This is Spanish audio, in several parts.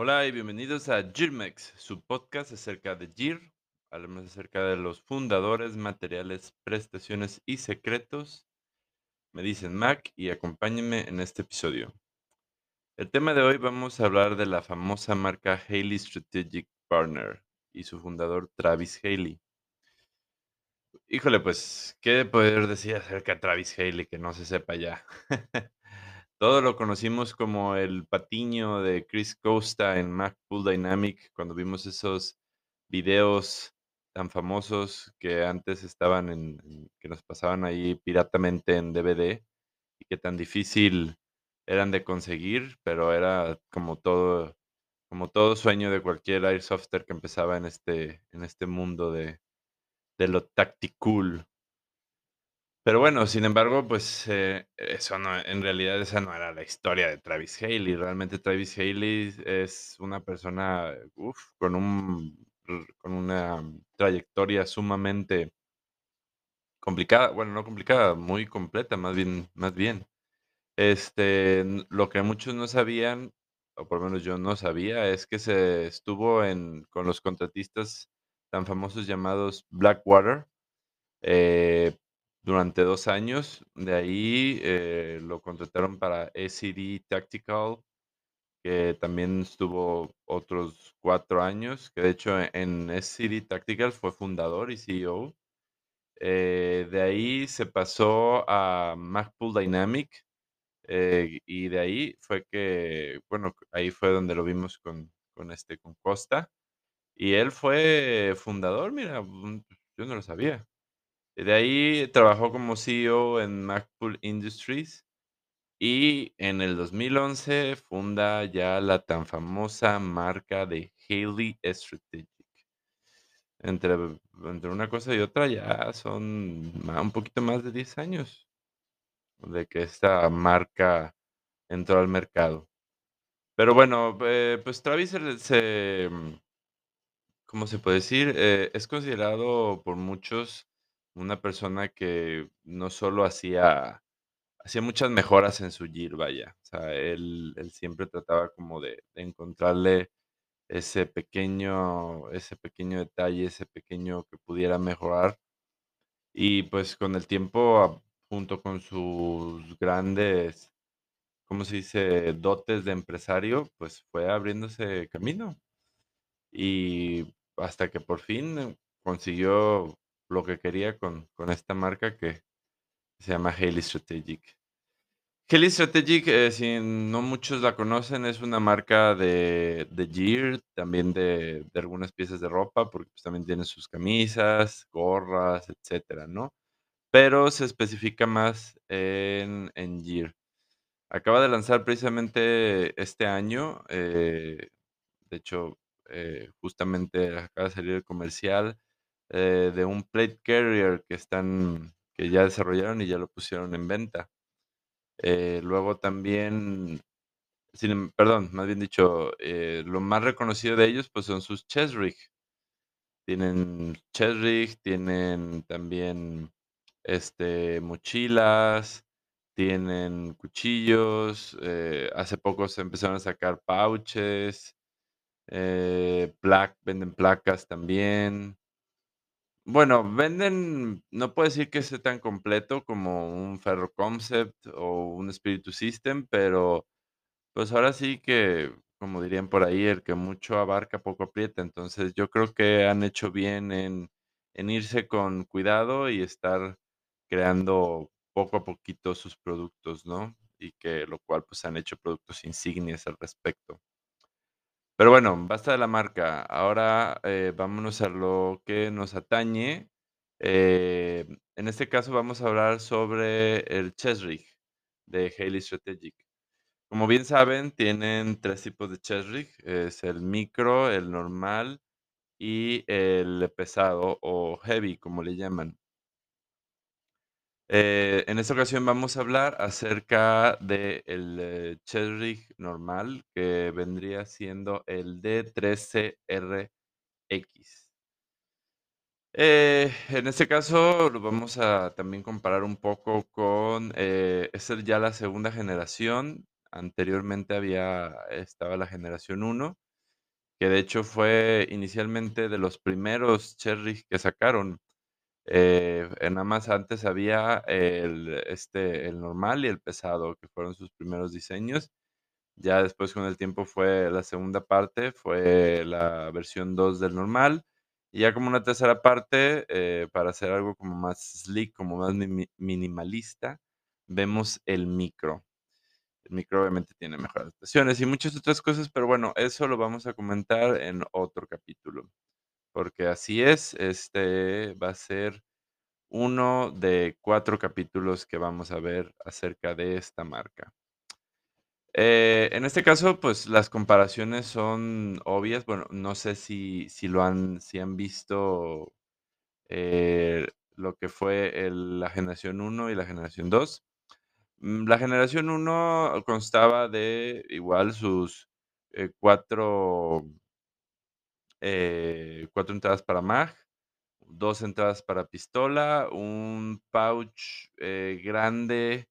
Hola y bienvenidos a Jirmex, su podcast acerca de Jir. Hablamos acerca de los fundadores, materiales, prestaciones y secretos. Me dicen Mac y acompáñenme en este episodio. El tema de hoy vamos a hablar de la famosa marca Haley Strategic Partner y su fundador Travis Haley. Híjole, pues, ¿qué poder decir acerca de Travis Haley que no se sepa ya? Todo lo conocimos como el patiño de Chris Costa en Mac Pool Dynamic, cuando vimos esos videos tan famosos que antes estaban en, que nos pasaban ahí piratamente en DVD y que tan difícil eran de conseguir, pero era como todo, como todo sueño de cualquier airsofter que empezaba en este, en este mundo de, de lo tactical. Pero bueno, sin embargo, pues, eh, eso no en realidad esa no era la historia de Travis Haley. Realmente Travis Haley es una persona, uf, con un con una trayectoria sumamente complicada, bueno, no complicada, muy completa, más bien más bien. Este, lo que muchos no sabían, o por lo menos yo no sabía, es que se estuvo en con los contratistas tan famosos llamados Blackwater, eh, durante 2 años. De ahí, eh, lo contrataron para SED Tactical, que también estuvo otros 4 años, que de hecho en SED Tactical fue fundador y CEO. Eh, de ahí se pasó a Magpul Dynamic, eh, y de ahí fue que, bueno, ahí fue donde lo vimos con con, este, con Costa, y él fue fundador, mira, mm, yo no lo sabía. De ahí trabajó como CEO en Magpul Industries y en el 2011 funda ya la tan famosa marca de Haley Strategic. Entre entre una cosa y otra ya son un poquito más de 10 años de que esta marca entró al mercado. Pero bueno, eh, pues Travis se se, mm, ¿cómo se puede decir? Eh, es considerado por muchos una persona que no solo hacía hacía muchas mejoras en su gear, vaya. O sea, él siempre trataba como de de encontrarle ese pequeño ese pequeño detalle, ese pequeño que pudiera mejorar. Y, pues, con el tiempo, ah, junto con sus grandes, ¿cómo se dice?, dotes de empresario, pues, fue abriéndose camino. Y hasta que por fin consiguió lo que quería con con esta marca que se llama Haley Strategic. Haley Strategic, eh, si no muchos la conocen, es una marca de de gear, también de de algunas piezas de ropa, porque, pues, también tiene sus camisas, gorras, etcétera, ¿no? Pero se especifica más en en gear. Acaba de lanzar precisamente este año, eh, de hecho, eh, justamente acaba de salir el comercial, eh, de un plate carrier que están que ya desarrollaron y ya lo pusieron en venta. Eh, luego también, sin em perdón, más bien dicho, eh, lo más reconocido de ellos, pues, son sus chest rig. Tienen chest rig, tienen también, este, mochilas, tienen cuchillos, eh, hace poco se empezaron a sacar pouches, venden placas también. Bueno, venden, no puedo decir que esté tan completo como un Ferro Concept o un Spiritus System, pero, pues, ahora sí que, como dirían por ahí, el que mucho abarca, poco aprieta. Entonces, yo creo que han hecho bien en en irse con cuidado y estar creando poco a poquito sus productos, ¿no? Y que lo cual, pues, han hecho productos insignias al respecto. Pero bueno, basta de la marca. Ahora, eh, vámonos a lo que nos atañe. Eh, en este caso, vamos a hablar sobre el chest rig de Haley Strategic. Como bien saben, tienen 3 tipos de chest rig, es el micro, el normal y el pesado o heavy, como le llaman. Eh, en esta ocasión vamos a hablar acerca del, eh, chest rig normal, que vendría siendo el D13RX. Eh, en este caso, lo vamos a también comparar un poco con, eh, es ya la segunda generación. Anteriormente había estaba la generación 1, que de hecho fue inicialmente de los primeros cherry que sacaron. Eh, eh, nada más antes había el, este, el normal y el pesado, que fueron sus primeros diseños. Ya después con el tiempo fue la segunda parte, fue la versión 2 del normal. Y ya como una tercera parte, eh, para hacer algo como más sleek, como más minimalista, vemos el micro. El micro obviamente tiene mejores prestaciones y muchas otras cosas, pero bueno, eso lo vamos a comentar en otro capítulo. Porque así es, este va a ser uno de cuatro capítulos que vamos a ver acerca de esta marca. Eh, en este caso, pues las comparaciones son obvias. Bueno, no sé si, si lo han, si han visto eh, lo que fue la generación uno y la generación 2. Mm, La generación uno constaba de igual sus eh, cuatro, eh, cuatro entradas para mag, dos entradas para pistola, un pouch eh, grande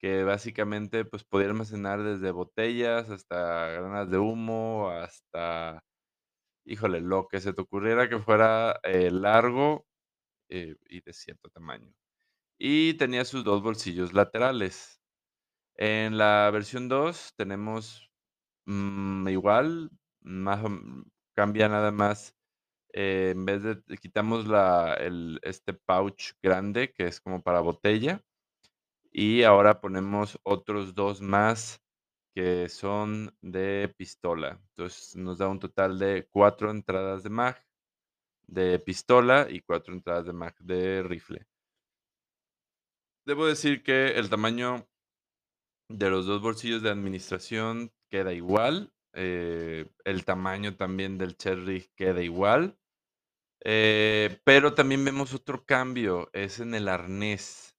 que básicamente pues podía almacenar desde botellas hasta granadas de humo, hasta, híjole, lo que se te ocurriera que fuera eh, largo eh, y de cierto tamaño. Y tenía sus dos bolsillos laterales. En la versión 2 tenemos mm, igual, más, cambia nada más. eh, en vez de quitamos la, el, este pouch grande que es como para botella y ahora ponemos otros 2 más que son de pistola. Entonces, nos da un total de 4 entradas de mag de pistola y 4 entradas de mag de rifle. Debo decir que el tamaño de los 2 bolsillos de administración queda igual, eh, el tamaño también del cherry queda igual, eh, pero también vemos otro cambio, es en el arnés.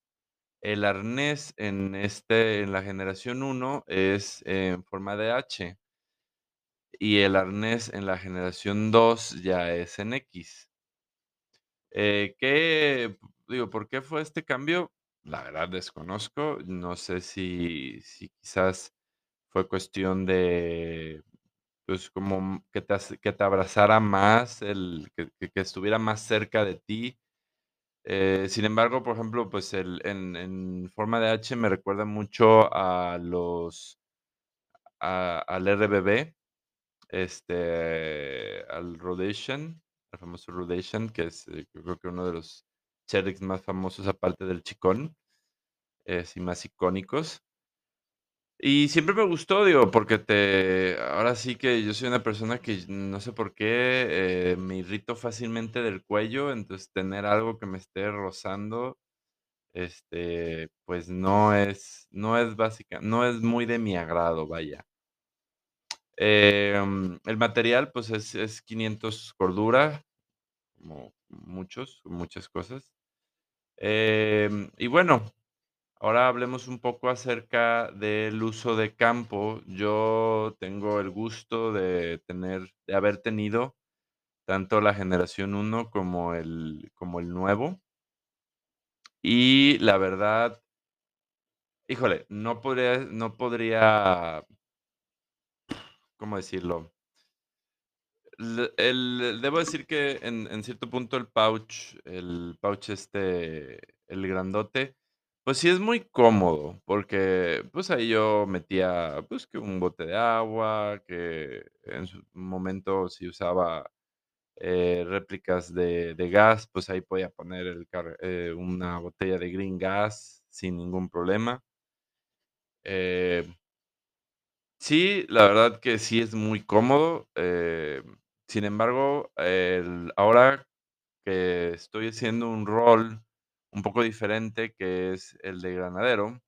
El arnés en este en la generación uno es en forma de H, y el arnés en la generación 2 ya es en X. Eh, ¿qué? Digo, ¿por qué fue este cambio? La verdad desconozco. No sé si si quizás fue cuestión de, pues, como que te que te abrazara más, el que que estuviera más cerca de ti. Eh, sin embargo, por ejemplo, pues, el en forma de H me recuerda mucho a los al RBB, este, al Rhodesian, al famoso Rhodesian, que es, eh, yo creo que uno de los Cherries más famosos, aparte del Chicón, eh, sí, más icónicos. Y siempre me gustó, digo, porque te ahora sí que yo soy una persona que no sé por qué, eh, me irrito fácilmente del cuello, entonces tener algo que me esté rozando, este, pues no es no es básica no es muy de mi agrado, vaya. Em, el material, pues, es es 500 cordura, como muchos muchas cosas. Em, y bueno, ahora hablemos un poco acerca del uso de campo. Yo tengo el gusto de tener de haber tenido tanto la generación uno como el como el nuevo. Y la verdad, híjole, no podría no podría, ¿cómo decirlo? Debo decir que en en cierto punto el pouch el pouch, este, el grandote, pues sí es muy cómodo, porque, pues, ahí yo metía, pues, que un bote de agua, que en su momento si usaba, eh, réplicas de de gas, pues, ahí podía poner eh, una botella de Green Gas sin ningún problema. Eh Sí, la verdad que sí es muy cómodo, sin embargo, ahora que estoy haciendo un rol un poco diferente, que es el de granadero,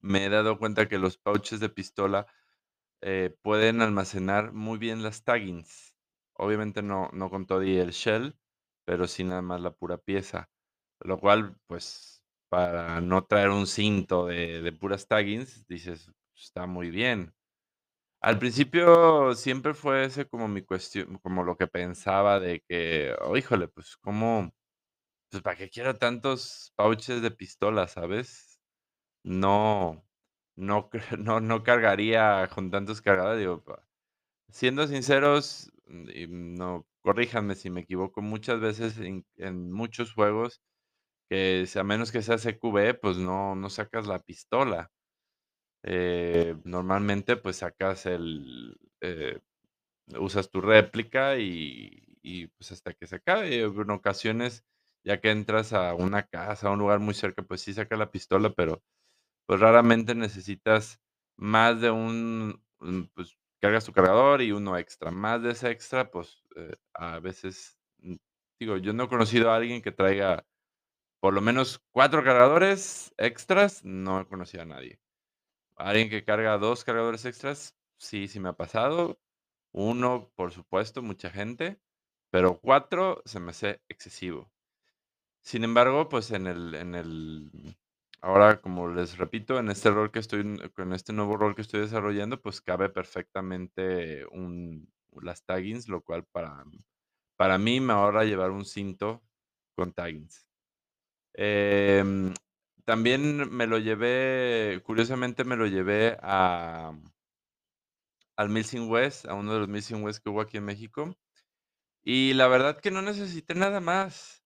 me he dado cuenta que los pouches de pistola, eh, pueden almacenar muy bien las taggings. Obviamente no no con todo el shell, pero sí nada más la pura pieza, lo cual, pues, para no traer un cinto de de puras taggings, dices, está muy bien. Al principio siempre fue ese como mi cuestión, como lo que pensaba de que, oh, híjole, pues, ¿cómo? Pues, ¿para qué quiero tantos pouches de pistola, sabes? No no no no cargaría con tantos cargadores, Siendo sinceros, y no corríjanme si me equivoco, muchas veces en muchos juegos, que a menos que sea CQB, pues no no sacas la pistola. Eh, normalmente, pues sacas el, eh, usas tu réplica y y, pues, hasta que se acabe. En ocasiones, ya que entras a una casa, a un lugar muy cerca, pues sí sacas la pistola, pero, pues, raramente necesitas más de un, mm, pues, cargas tu cargador y uno extra. Más de ese extra, pues, eh, a veces, mm, digo, yo no he conocido a alguien que traiga por lo menos 4 cargadores extras, no he conocido a nadie. Alguien que carga 2 cargadores extras, sí, sí me ha pasado. 1, por supuesto, mucha gente, pero 4 se me hace excesivo. Sin embargo, pues, en el en el ahora, como les repito, en este rol que estoy con este nuevo rol que estoy desarrollando, pues, cabe perfectamente un las taggings, lo cual para para mí me ahorra llevar un cinto con taggings. Em, también me lo llevé, curiosamente me lo llevé a al Missing West, a uno de los Missing West que hubo aquí en México, y la verdad que no necesité nada más.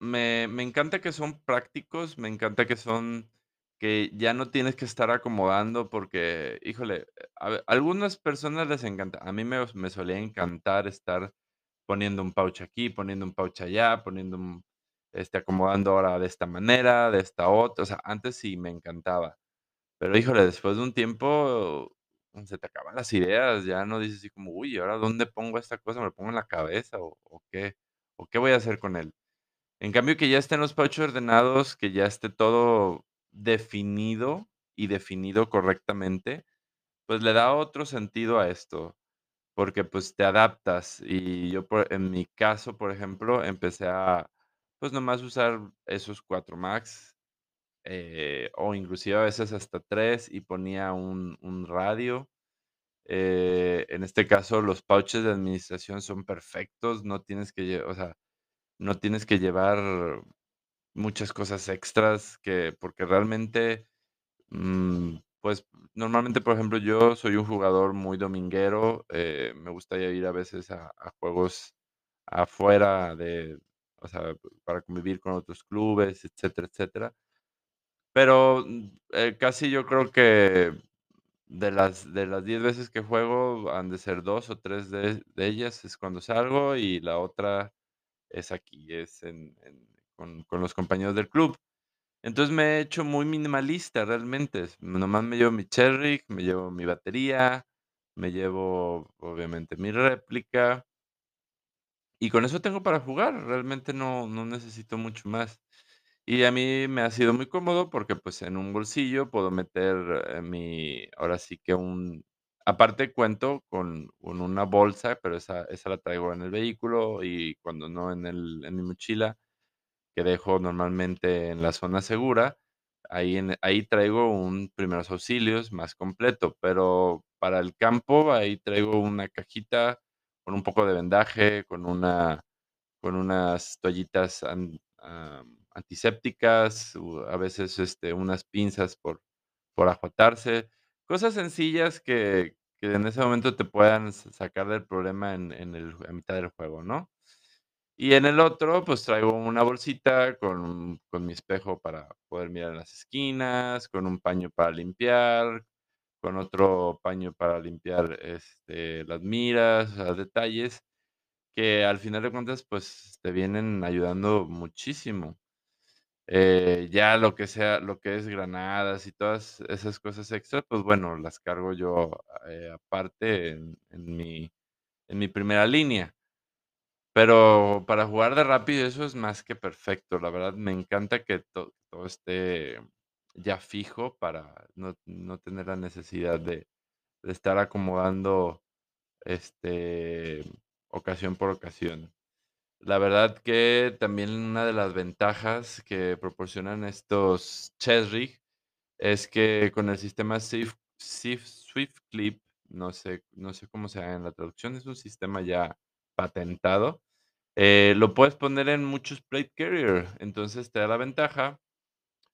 Me me encanta que son prácticos, me encanta que son que ya no tienes que estar acomodando porque, híjole, a algunas personas les encanta. A mí me me solía encantar estar poniendo un pouch aquí, poniendo un pouch allá, poniendo un este, acomodando ahora de esta manera, de esta otra, o sea, antes sí me encantaba. Pero, híjole, después de un tiempo, se te acaban las ideas, ya no dices así como: "Uy, ¿ahora dónde pongo esta cosa? ¿Me lo pongo en la cabeza o o qué o qué voy a hacer con él?". En cambio, que ya estén los pouch ordenados, que ya esté todo definido y definido correctamente, pues, le da otro sentido a esto, porque, pues, te adaptas. Y yo, por en mi caso, por ejemplo, empecé a, pues, nomás usar esos 4 mags, eh, o inclusive a veces hasta 3 y ponía un radio. Eh, en este caso, los pouches de administración son perfectos, no tienes que o sea, no tienes que llevar muchas cosas extras que porque realmente, mm, pues, normalmente, por ejemplo, yo soy un jugador muy dominguero, eh, me gusta ir a veces a juegos afuera de o sea, para convivir con otros clubes, etcétera, etcétera. Pero, mm, eh, casi yo creo que de las de las 10 veces que juego, han de ser 2 o 3 de de ellas es cuando salgo, y la otra es aquí, es con con los compañeros del club. Entonces, me he hecho muy minimalista realmente, nomás me llevo mi Cherry, me llevo mi batería, me llevo, obviamente, mi réplica y con eso tengo para jugar, realmente no no necesito mucho más. Y a mí me ha sido muy cómodo porque, pues, en un bolsillo puedo meter, eh, mi ahora sí que un aparte cuento con una bolsa, pero esa esa la traigo en el vehículo y cuando no en el mi mochila, que dejo normalmente en la zona segura, ahí ahí traigo un primeros auxilios más completo, pero para el campo, ahí traigo una cajita con un poco de vendaje, con una con unas toallitas an am, antisépticas, a veces, este, unas pinzas por por cosas sencillas que que en ese momento te puedan sa sacar del problema en en el mitad del juego, ¿no? Y en el otro, pues, traigo una bolsita con con mi espejo para poder mirar las esquinas, con un paño para limpiar, con otro paño para limpiar, este, las miras, sea, detalles que al final de cuentas, pues, te vienen ayudando muchísimo. Eh, ya lo que sea lo que es granadas y todas esas cosas extra, pues, bueno, las cargo yo, eh, aparte en mi en mi primera línea. Pero para jugar de rápido, eso es más que perfecto. La verdad, me encanta que to todo esté ya fijo para no no tener la necesidad de de estar acomodando, este, ocasión por ocasión. La verdad que también una de las ventajas que proporcionan estos Cherry es que con el sistema Sif Swift Clip, no sé no sé cómo sea en la traducción, es un sistema ya patentado, eh, lo puedes poner en muchos plate carrier, entonces te da la ventaja.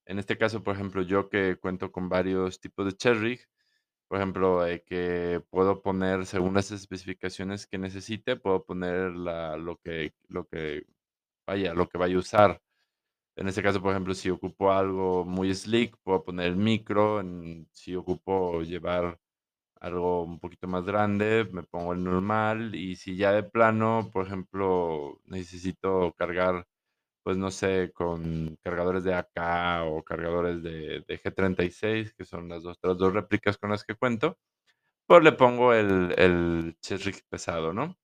En este caso, por ejemplo, yo que cuento con varios tipos de Cherry, Por ejemplo, que puedo poner según las especificaciones que necesite, puedo poner la lo que lo que vaya, lo que vaya a usar. En este caso, por ejemplo, si ocupo algo muy slick, puedo poner el micro, si ocupo llevar algo un poquito más grande, me pongo el normal, y si ya de plano, por ejemplo, necesito cargar, pues, no sé, con cargadores de AK o cargadores de de G36, que son las otras 2 réplicas con las que cuento, pues, le pongo el el Cherry pesado, ¿no?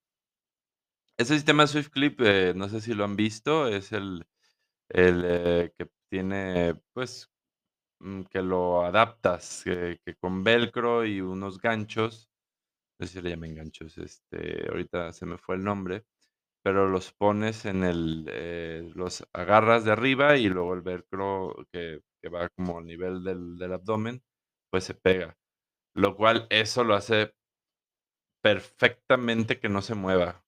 Ese sistema Swift Clip, eh, no sé si lo han visto, es el el, eh, que tiene, pues, mm, que lo adaptas, que que con velcro y unos ganchos, no sé si le llamen ganchos, este, ahorita se me fue el nombre, pero los pones en el, eh, los agarras de arriba y luego el velcro que va como al nivel del abdomen, pues, se pega, lo cual eso lo hace perfectamente que no se mueva,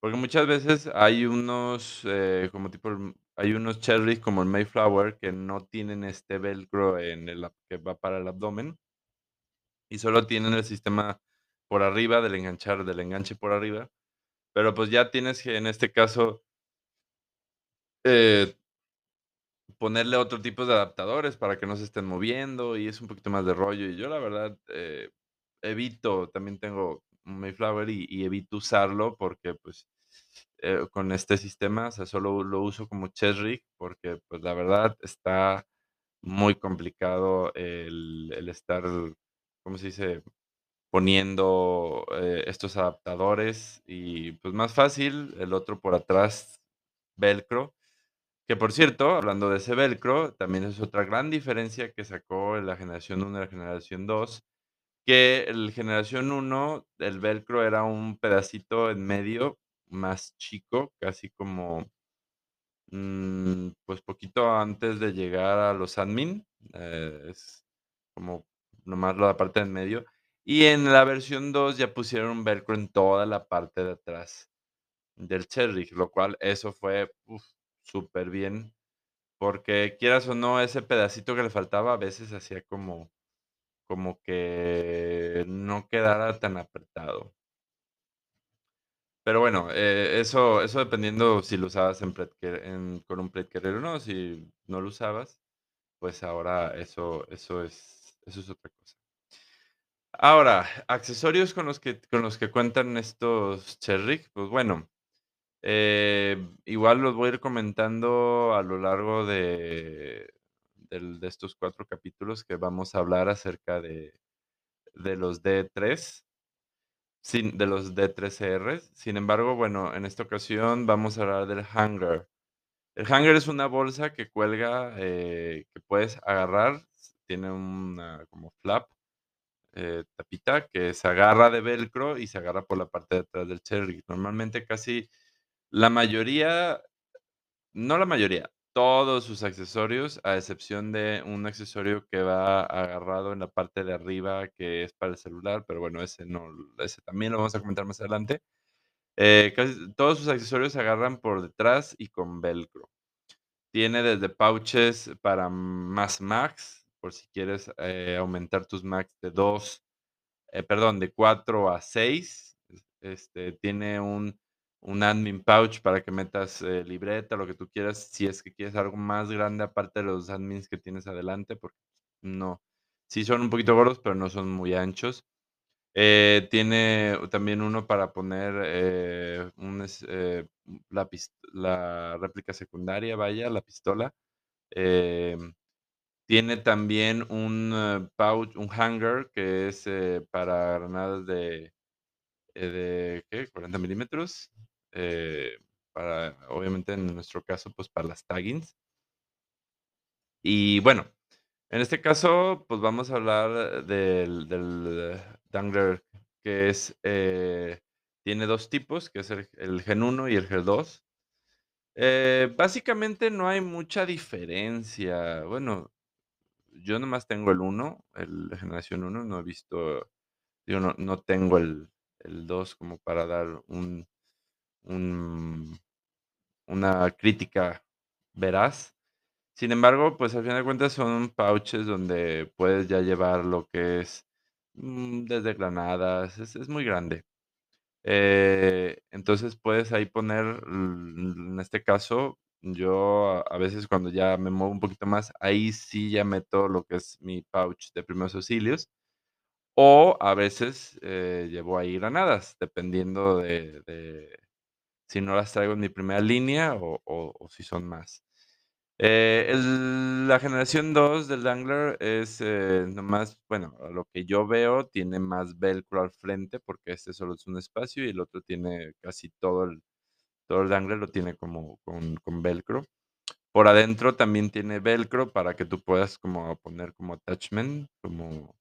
porque muchas veces hay unos, eh, como tipo, hay unos Cherry como el Mayflower que no tienen este velcro en el que va para el abdomen y solo tienen el sistema por arriba del enganchar del enganche por arriba, pero, pues, ya tienes que, en este caso eh ponerle otro tipo de adaptadores para que no se estén moviendo, y es un poquito más de rollo, y yo la verdad, eh, evito, también tengo Mayflower y y evito usarlo porque, pues, eh, con este sistema, o sea, solo lo uso como chest rig porque, pues, la verdad está muy complicado el el estar, ¿cómo se dice?, poniendo, eh, estos adaptadores y, pues, más fácil el otro por atrás, velcro, que por cierto, hablando de ese velcro, también es otra gran diferencia que sacó en la generación 1 y la generación 2, que el generación 1, el velcro era un pedacito en medio más chico, casi como, mm, pues, poquito antes de llegar a los admin, eh, es como nomás la parte en medio, y en la versión 2 ya pusieron un velcro en toda la parte de atrás del Cherry, lo cual eso fue, uf, superbién, porque quieras o no, ese pedacito que le faltaba a veces hacía como como que no quedara tan apretado. Pero bueno, eh, eso eso dependiendo si lo usabas en con un plate o no, si no lo usabas, pues, ahora eso eso es eso es otra cosa. Ahora, accesorios con los que con los que cuentan estos Cherry, pues, bueno, eh, igual los voy a ir comentando a lo largo de de estos 4 capítulos que vamos a hablar acerca de de los D3 sin de los D3R. Sin embargo, bueno, en esta ocasión vamos a hablar del hanger. El hanger es una bolsa que cuelga, eh, que puedes agarrar, tiene una como flap, eh, tapita que se agarra de velcro y se agarra por la parte de atrás del Cherry. Normalmente, casi la mayoría, no la mayoría, todos sus accesorios, a excepción de un accesorio que va agarrado en la parte de arriba, que es para el celular, pero bueno, ese no, ese también lo vamos a comentar más adelante. Eh, casi todos sus accesorios se agarran por detrás y con velcro. Tiene desde pouches para más Macs, por si quieres, eh, aumentar tus Macs de 2, eh, perdón, de 4 a 6. Este, tiene un un admin pouch para que metas, eh, libreta, lo que tú quieras, si es que quieres algo más grande, aparte de los admins que tienes adelante, porque no sí son un poquito gordos, pero no son muy anchos. Tiene también uno para poner, eh, un la la réplica secundaria, vaya, la pistola. Tiene también un pouch, un hanger que es, eh, para granadas de, eh, de, ¿qué? 40 milímetros, eh, para, obviamente, en nuestro caso, pues, para las taggings. Y bueno, en este caso, pues, vamos a hablar del del Dangler, que es, eh, tiene 2 tipos, que es el Gen 1 y el Gen 2. Eh, básicamente, no hay mucha diferencia. Bueno, yo nomás tengo el 1, el generación 1, no he visto, digo, no no tengo el el 2 como para dar un un una crítica veraz. Sin embargo, pues, al final de cuentas son pouches donde puedes ya llevar lo que es mm, desde granadas, es es muy grande. Eh, entonces, puedes ahí poner, en este caso, yo a veces cuando ya me muevo un poquito más, ahí sí ya meto lo que es mi pouch de primeros auxilios, o a veces, eh, llevo ahí granadas, dependiendo de si no las traigo en mi primera línea o si son más. Eh, la generación 2 del Wrangler es, eh, nomás, bueno, lo que yo veo, tiene más velcro al frente, porque este solo es un espacio y el otro tiene casi todo el todo el Wrangler lo tiene como con con velcro. Por adentro también tiene velcro para que tú puedas como poner como attachment, como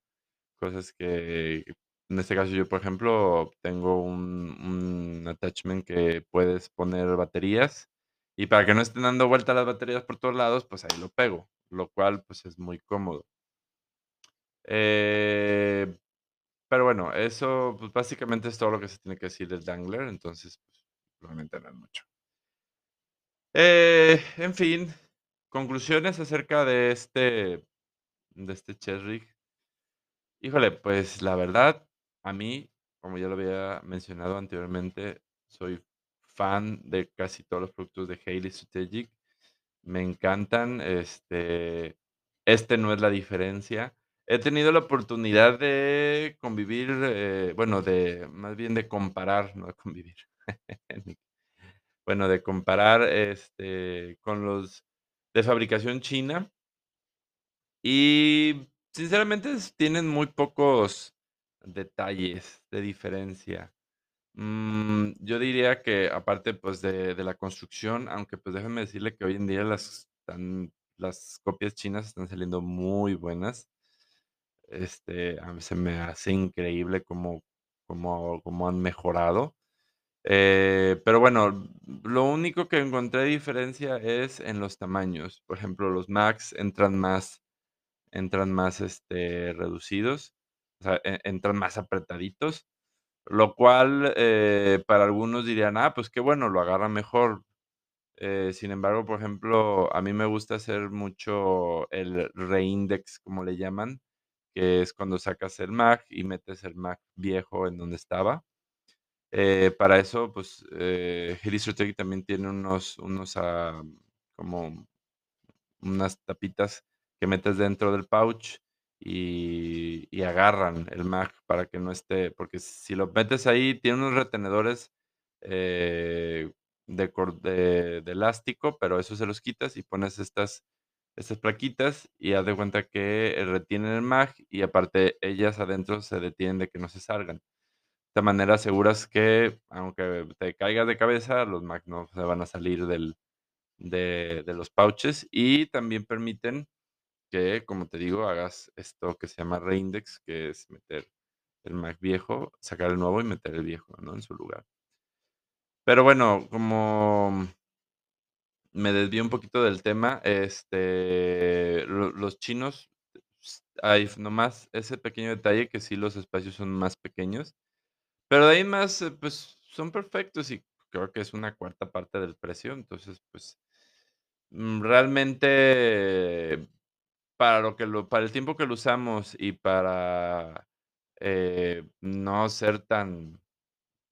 cosas que en este caso, yo, por ejemplo, tengo un attachment que puedes poner baterías, y para que no estén dando vueltas las baterías por todos lados, pues ahí lo pego, lo cual, pues, es muy cómodo. Eh, pero bueno, eso, pues, básicamente es todo lo que se tiene que decir del Wrangler, entonces, pues, realmente no es mucho. Eh, en fin, conclusiones acerca de este de este Cherrig. Híjole, pues, la verdad, a mí, como ya lo había mencionado anteriormente, soy fan de casi todos los productos de Haley Strategic. Me encantan, este, este no es la diferencia. He tenido la oportunidad de convivir, eh, bueno, de más bien de comparar, no de convivir. Bueno, de comparar, este, con los de fabricación china. Y sinceramente, tienen muy pocos detalles de diferencia. Mm, yo diría que aparte, pues, de de la construcción, aunque, pues, déjeme decirle que hoy en día las las copias chinas están saliendo muy buenas. Este, se me hace increíble cómo cómo cómo han mejorado. Eh, pero bueno, lo único que encontré diferencia es en los tamaños. Por ejemplo, los Max entran más entran más, este, reducidos, o sea, e entran más apretaditos, lo cual, eh, para algunos dirían: "Ah, pues qué bueno, lo agarra mejor". Eh, sin embargo, por ejemplo, a mí me gusta hacer mucho el reindex, como le llaman, que es cuando sacas el Mag y metes el Mag viejo en donde estaba. Eh, para eso, pues, eh, Haley Strategic también tiene unos unos, am, como unas tapitas que metes dentro del pouch y agarran el Mag para que no esté porque si lo metes ahí, tiene unos retenedores, eh, de elástico, pero esos se los quitas y pones estas estas plaquitas y haz de cuenta que retienen el Mag y aparte ellas adentro se detienen de que no se salgan. De manera aseguras que, aunque te caigas de cabeza, los Mag no se van a salir del de los pouches y también permiten que, como te digo, hagas esto que se llama reindex, que es meter el Mag viejo, sacar el nuevo y meter el viejo, ¿no?, en su lugar. Pero bueno, como me desvío un poquito del tema, este, lo los chinos, hay nomás ese pequeño detalle que sí los espacios son más pequeños, pero de ahí más, pues, son perfectos y creo que es una cuarta parte del precio. Entonces, pues, mm, realmente, para lo que lo para el tiempo que lo usamos y para, eh, no ser tan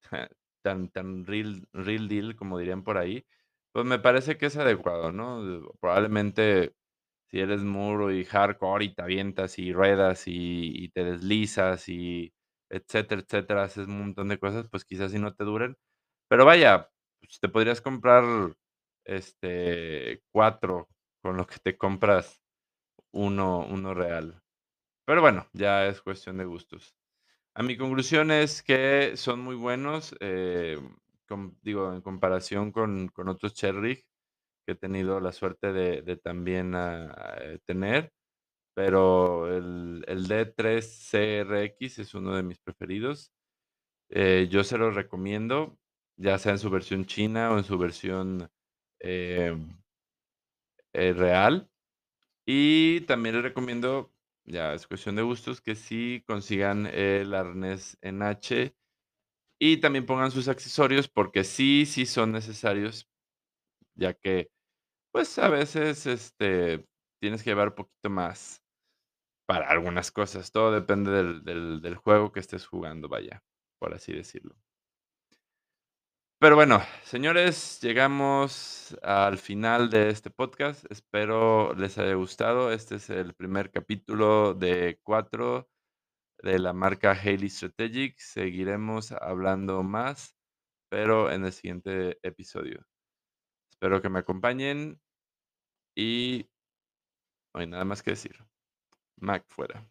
tan tan real real deal, como dirían por ahí, pues, me parece que es adecuado, ¿no? Probablemente, si eres muy hardcore y te avientas y ruedas y y te deslizas y etcétera, etcétera, haces un montón de cosas, pues, quizás sí no te duren. Pero vaya, pues, te podrías comprar, este, 4 con lo que te compras uno uno real. Pero bueno, ya es cuestión de gustos. A mi conclusión es que son muy buenos, eh, digo, en comparación con con otros Cherrig que he tenido la suerte de también, ah, tener, pero el el D3CRX es uno de mis preferidos. Eh, yo se los recomiendo, ya sea en su versión china o en su versión, em eh, real. Y también les recomiendo, ya es cuestión de gustos, que sí consigan el arnés en H y también pongan sus accesorios, porque sí, sí son necesarios, ya que, pues, a veces, este, tienes que llevar poquito más para algunas cosas. Todo depende del juego que estés jugando, vaya, por así decirlo. Pero bueno, señores, llegamos al final de este podcast. Espero les haya gustado. Este es el primer capítulo de 4 de la marca Haley Strategic. Seguiremos hablando más, pero en el siguiente episodio. Espero que me acompañen y no hay nada más que decir. Mac fuera.